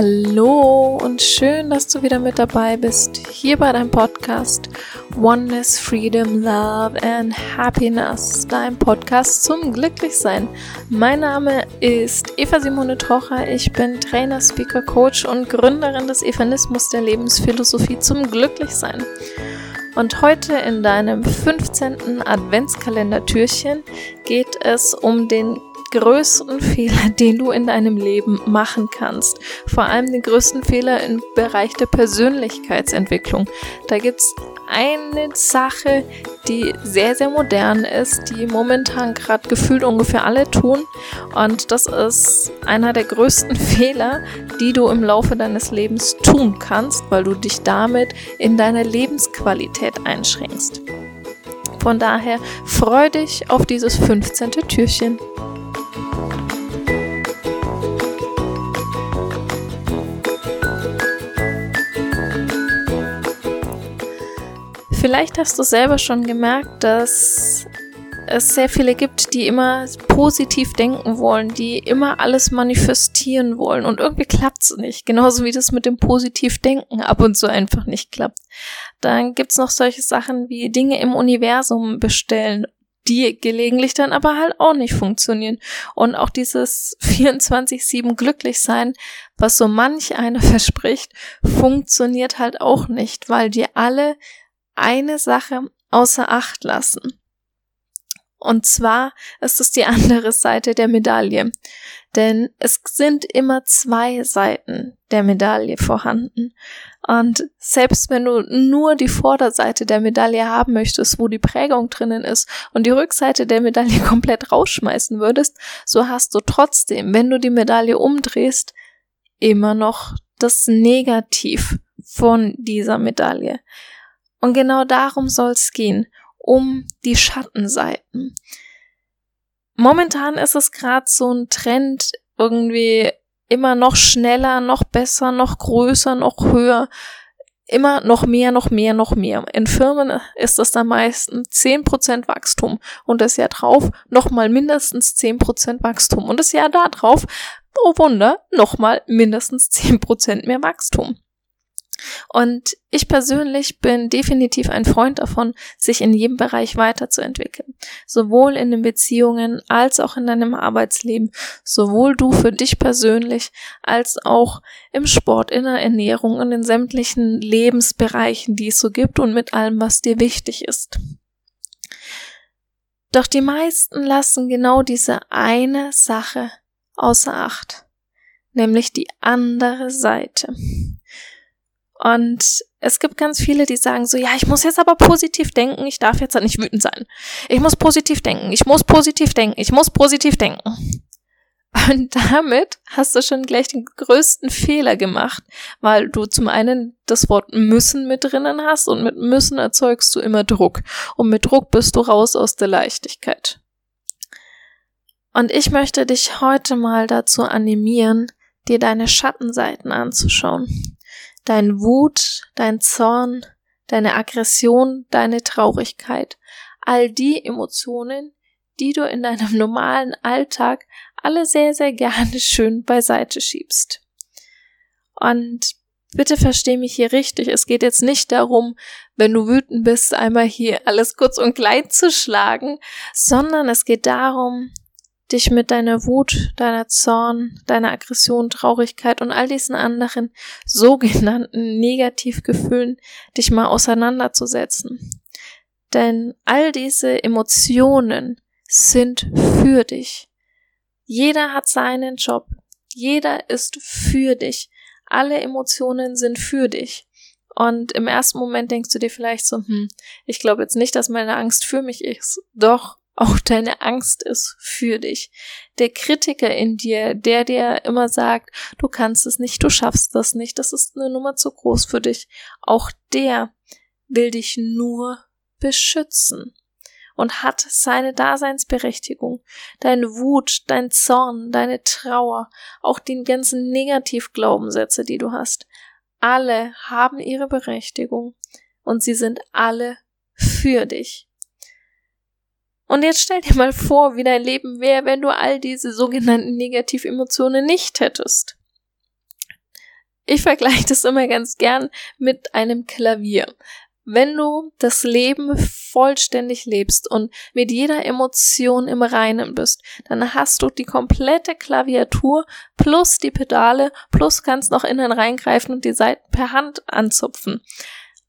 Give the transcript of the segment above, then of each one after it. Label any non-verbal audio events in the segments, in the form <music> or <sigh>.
Hallo und schön, dass du wieder mit dabei bist, hier bei deinem Podcast Oneness, Freedom, Love and Happiness, dein Podcast zum Glücklichsein. Mein Name ist Eva Simone Trocher, ich bin Trainer, Speaker, Coach und Gründerin des Evanismus der Lebensphilosophie zum Glücklichsein. Und heute in deinem 15. Adventskalender-Türchen geht es um den größten Fehler, den du in deinem Leben machen kannst. Vor allem den größten Fehler im Bereich der Persönlichkeitsentwicklung. Da gibt es eine Sache, die sehr, sehr modern ist, die momentan gerade gefühlt ungefähr alle tun. Und das ist einer der größten <laughs> Fehler, die du im Laufe deines Lebens tun kannst, weil du dich damit in deiner Lebensqualität einschränkst. Von daher freu dich auf dieses 15. Türchen. Vielleicht hast du selber schon gemerkt, dass es sehr viele gibt, die immer positiv denken wollen, die immer alles manifestieren wollen und irgendwie klappt es nicht. Genauso wie das mit dem Positivdenken ab und zu einfach nicht klappt. Dann gibt es noch solche Sachen wie Dinge im Universum bestellen, die gelegentlich dann aber halt auch nicht funktionieren. Und auch dieses <laughs> 24-7 glücklich sein, was so manch einer <laughs> verspricht, funktioniert halt auch nicht, weil die alle eine Sache außer Acht lassen. Und zwar ist es die <laughs> andere Seite der Medaille. Denn es sind immer zwei Seiten der Medaille vorhanden. Und selbst wenn du nur die Vorderseite der Medaille haben möchtest, wo die Prägung drinnen ist, und die Rückseite der Medaille <laughs> komplett rausschmeißen würdest, so hast du trotzdem, wenn du die Medaille umdrehst, immer noch das Negativ von dieser Medaille. Und genau darum soll es gehen, um die Schattenseiten. Momentan ist es gerade so ein Trend, irgendwie immer noch schneller, noch besser, noch größer, noch höher, immer noch mehr, noch mehr, noch mehr. In Firmen ist das dann meistens 10% Wachstum und das Jahr drauf nochmal mindestens 10% Wachstum und das Jahr da drauf, oh Wunder, nochmal mindestens 10% mehr Wachstum. Und ich persönlich bin definitiv ein Freund davon, sich in jedem Bereich weiterzuentwickeln. Sowohl in den Beziehungen als auch in deinem Arbeitsleben. Sowohl du für dich persönlich als auch im Sport, in der Ernährung und in sämtlichen Lebensbereichen, die es so gibt und mit allem, was dir wichtig ist. Doch die meisten lassen genau diese eine Sache außer Acht, nämlich die andere Seite. Und es gibt ganz viele, die sagen so, ja, ich muss jetzt aber positiv denken, ich darf jetzt nicht wütend sein. Ich muss positiv denken, ich muss positiv denken, ich muss positiv denken. Und <laughs> damit hast du schon gleich den größten Fehler gemacht, weil du zum einen das Wort müssen mit drinnen hast und mit müssen erzeugst du immer Druck. Und mit Druck bist du raus aus der Leichtigkeit. Und ich möchte dich heute mal dazu animieren, dir deine Schattenseiten anzuschauen dein Wut, dein Zorn, deine Aggression, deine Traurigkeit, all die Emotionen, die du in deinem <laughs> normalen Alltag alle sehr, sehr gerne <laughs> schön beiseite schiebst. Und bitte versteh mich hier richtig. Es geht jetzt nicht darum, wenn du wütend bist, einmal hier alles kurz und klein zu schlagen, sondern es geht darum, dich mit deiner Wut, deiner Zorn, deiner Aggression, Traurigkeit und all diesen anderen <laughs> sogenannten Negativgefühlen dich mal auseinanderzusetzen. Denn all diese Emotionen sind für dich. Jeder hat seinen Job. Jeder ist für dich. Alle Emotionen sind für dich. Und im ersten Moment denkst du dir vielleicht so, hm, ich glaube jetzt nicht, dass meine Angst für mich ist. Doch, auch deine Angst ist für dich. Der Kritiker in dir, der dir immer sagt, du kannst es nicht, du schaffst das nicht, das ist eine Nummer zu groß für dich. Auch der will dich nur beschützen und hat seine Daseinsberechtigung. Deine Wut, dein Zorn, deine Trauer, auch die ganzen Negativglaubenssätze, die du hast, alle haben ihre Berechtigung und sie sind alle für dich. Und jetzt stell dir mal vor, wie dein Leben wäre, wenn du all diese sogenannten Negativemotionen nicht hättest. Ich vergleiche das immer ganz gern mit einem Klavier. Wenn du das Leben vollständig lebst und mit jeder Emotion im Reinen bist, dann hast du die komplette Klaviatur plus die Pedale plus kannst noch innen reingreifen und die Seiten per Hand anzupfen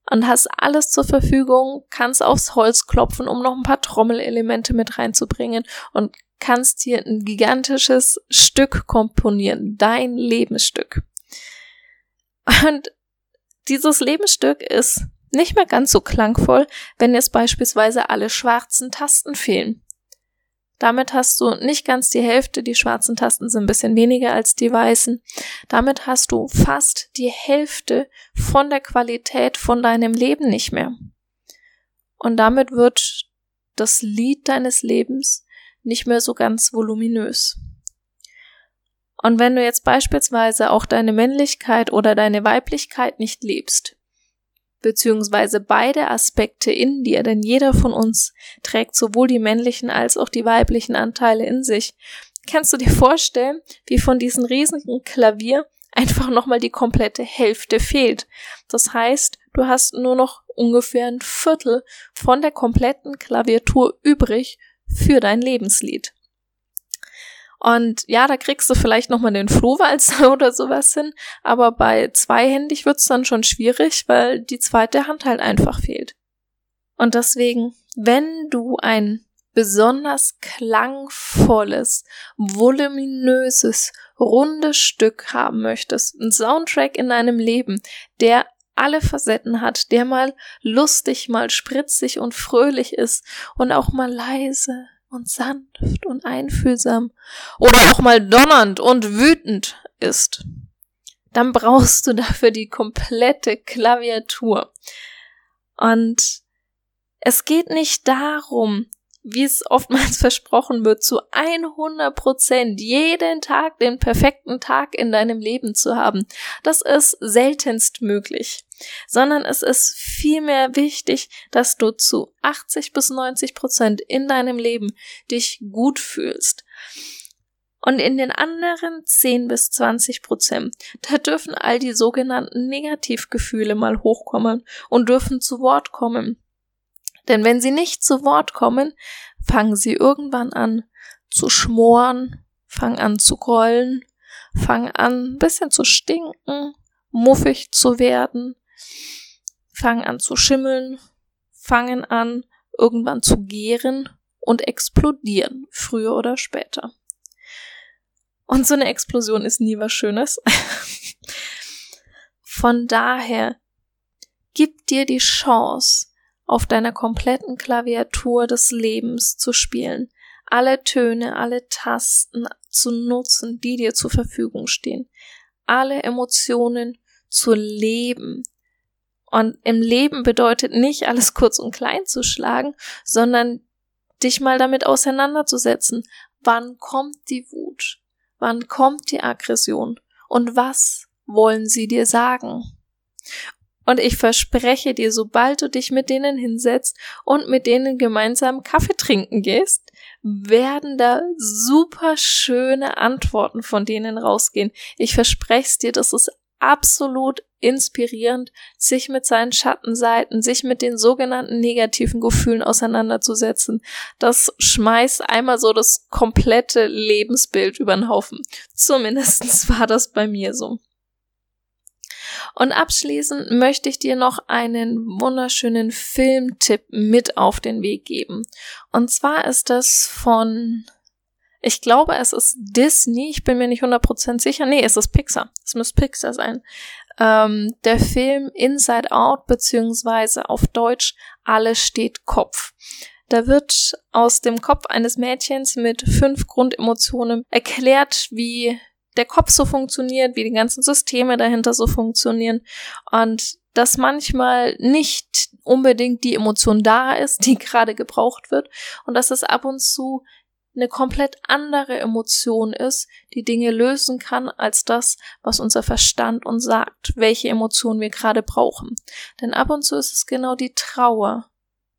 und hast alles zur Verfügung, kannst aufs Holz klopfen, um noch ein paar Trommelelemente mit reinzubringen und kannst hier ein gigantisches Stück komponieren, dein Lebensstück. Und dieses Lebensstück ist nicht mehr ganz so klangvoll, wenn jetzt beispielsweise alle schwarzen Tasten fehlen. Damit hast du nicht ganz die Hälfte, die schwarzen Tasten sind ein bisschen weniger als die weißen. Damit hast du fast die Hälfte von der Qualität von deinem Leben nicht mehr. Und damit wird das Lied deines Lebens nicht mehr so ganz voluminös. Und wenn du jetzt beispielsweise auch deine Männlichkeit oder deine Weiblichkeit nicht lebst, beziehungsweise beide Aspekte in dir, denn jeder von uns trägt sowohl die männlichen als auch die weiblichen Anteile in sich. Kannst du dir vorstellen, wie von diesem riesigen Klavier einfach nochmal die komplette Hälfte fehlt? Das heißt, du hast nur noch ungefähr ein Viertel von der kompletten Klaviatur übrig für dein Lebenslied. Und ja, da kriegst du vielleicht nochmal den Flohwalzer <laughs> oder sowas hin, aber bei zweihändig wird's dann schon schwierig, weil die zweite Hand halt einfach fehlt. Und deswegen, wenn du ein besonders klangvolles, voluminöses, rundes Stück haben möchtest, ein Soundtrack in deinem Leben, der alle Facetten hat, der mal lustig, mal spritzig und fröhlich ist und auch mal leise, und sanft und einfühlsam oder auch mal donnernd und wütend ist, dann brauchst du dafür die komplette Klaviatur. Und es geht nicht darum, wie es oftmals <laughs> versprochen wird, zu 100 Prozent jeden Tag den perfekten Tag in deinem Leben zu haben. Das ist seltenst möglich. Sondern es ist vielmehr wichtig, dass du zu 80 bis 90 Prozent in deinem Leben dich gut fühlst. Und in den anderen 10 bis 20 Prozent, da dürfen all die sogenannten Negativgefühle mal hochkommen und dürfen zu Wort kommen. Denn wenn sie nicht zu Wort kommen, fangen sie irgendwann an zu schmoren, fangen an zu grollen, fangen an ein bisschen zu stinken, muffig zu werden, fangen an zu schimmeln, fangen an irgendwann zu gären und explodieren, früher oder später. Und so eine Explosion ist nie was Schönes. <laughs> Von daher, gib dir die Chance, auf deiner kompletten Klaviatur des Lebens zu spielen, alle Töne, alle Tasten zu nutzen, die dir zur Verfügung stehen, alle Emotionen zu leben. Und im Leben bedeutet nicht alles kurz und klein zu schlagen, sondern dich mal damit auseinanderzusetzen. Wann kommt die Wut? Wann kommt die Aggression? Und was wollen sie dir sagen? Und ich verspreche dir, sobald du dich mit denen hinsetzt und mit denen gemeinsam Kaffee trinken gehst, werden da super schöne Antworten von denen rausgehen. Ich verspreche es dir, das ist absolut inspirierend, sich mit seinen Schattenseiten, sich mit den sogenannten negativen Gefühlen auseinanderzusetzen. Das schmeißt einmal so das komplette Lebensbild über den Haufen. Zumindest war das bei mir so. Und abschließend möchte ich dir noch einen wunderschönen Filmtipp mit auf den Weg geben. Und zwar ist das von, ich glaube, es ist Disney, ich bin mir nicht 100% sicher. Nee, es ist Pixar. Es muss Pixar sein. Ähm, der Film Inside Out, beziehungsweise auf Deutsch Alles steht Kopf. Da wird aus dem Kopf eines Mädchens mit fünf Grundemotionen erklärt, wie der Kopf so funktioniert, wie die ganzen Systeme dahinter so funktionieren und dass manchmal nicht unbedingt die Emotion da ist, die <laughs> gerade gebraucht wird und dass es ab und zu eine komplett andere Emotion ist, die Dinge lösen kann, als das, was unser Verstand uns sagt, welche Emotion wir gerade brauchen. Denn ab und zu ist es genau die Trauer,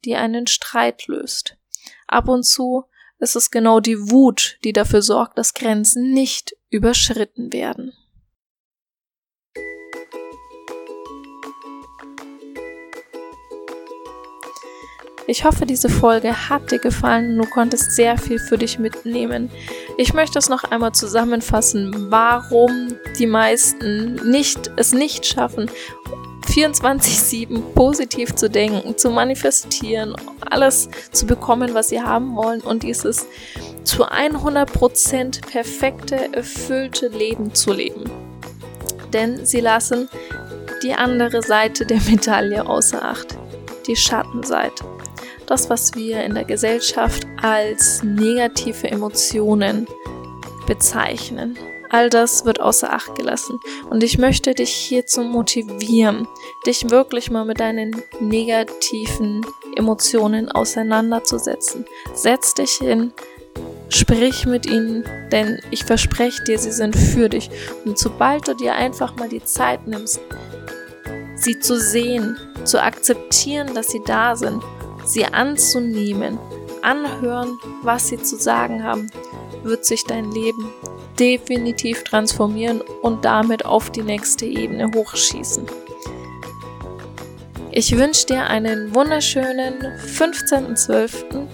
die einen Streit löst. Ab und zu ist es genau die Wut, die dafür sorgt, dass Grenzen nicht überschritten werden. Ich hoffe, diese Folge hat dir gefallen und du konntest sehr viel für dich mitnehmen. Ich möchte es noch einmal zusammenfassen, warum die meisten nicht, es nicht schaffen, 24-7 positiv zu denken, zu manifestieren, alles zu bekommen, was sie haben wollen und dieses zu 100% perfekte, erfüllte Leben zu leben. Denn sie lassen die andere Seite der Medaille außer Acht, die Schattenseite. Das, was wir in der Gesellschaft als negative Emotionen bezeichnen. All das wird außer Acht gelassen. Und ich möchte dich hierzu motivieren, dich wirklich mal mit deinen negativen Emotionen auseinanderzusetzen. Setz dich hin, sprich mit ihnen, denn ich verspreche dir, sie sind für dich. Und sobald du dir einfach mal die Zeit nimmst, sie zu sehen, zu akzeptieren, dass sie da sind, sie anzunehmen, anhören, was sie zu sagen haben, wird sich dein Leben definitiv transformieren und damit auf die nächste Ebene hochschießen. Ich wünsche dir einen wunderschönen 15.12.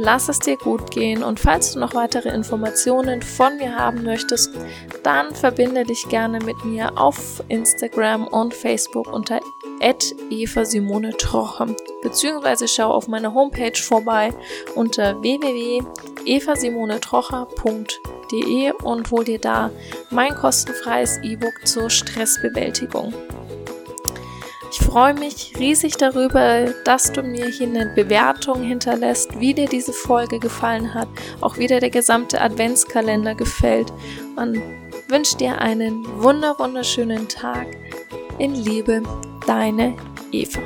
Lass es dir gut gehen und falls du noch weitere Informationen von mir haben möchtest, dann verbinde dich gerne mit mir auf Instagram und Facebook unter Eva Simone Troche, beziehungsweise schau auf meiner Homepage vorbei unter www.evasimonetrocher.de und hol dir da mein kostenfreies E-Book zur Stressbewältigung. Ich freue mich riesig darüber, dass du mir hier eine Bewertung hinterlässt, wie dir diese Folge gefallen hat, auch wie dir der gesamte Adventskalender gefällt. Und wünsche dir einen wunder wunderschönen Tag. In Liebe, deine Eva.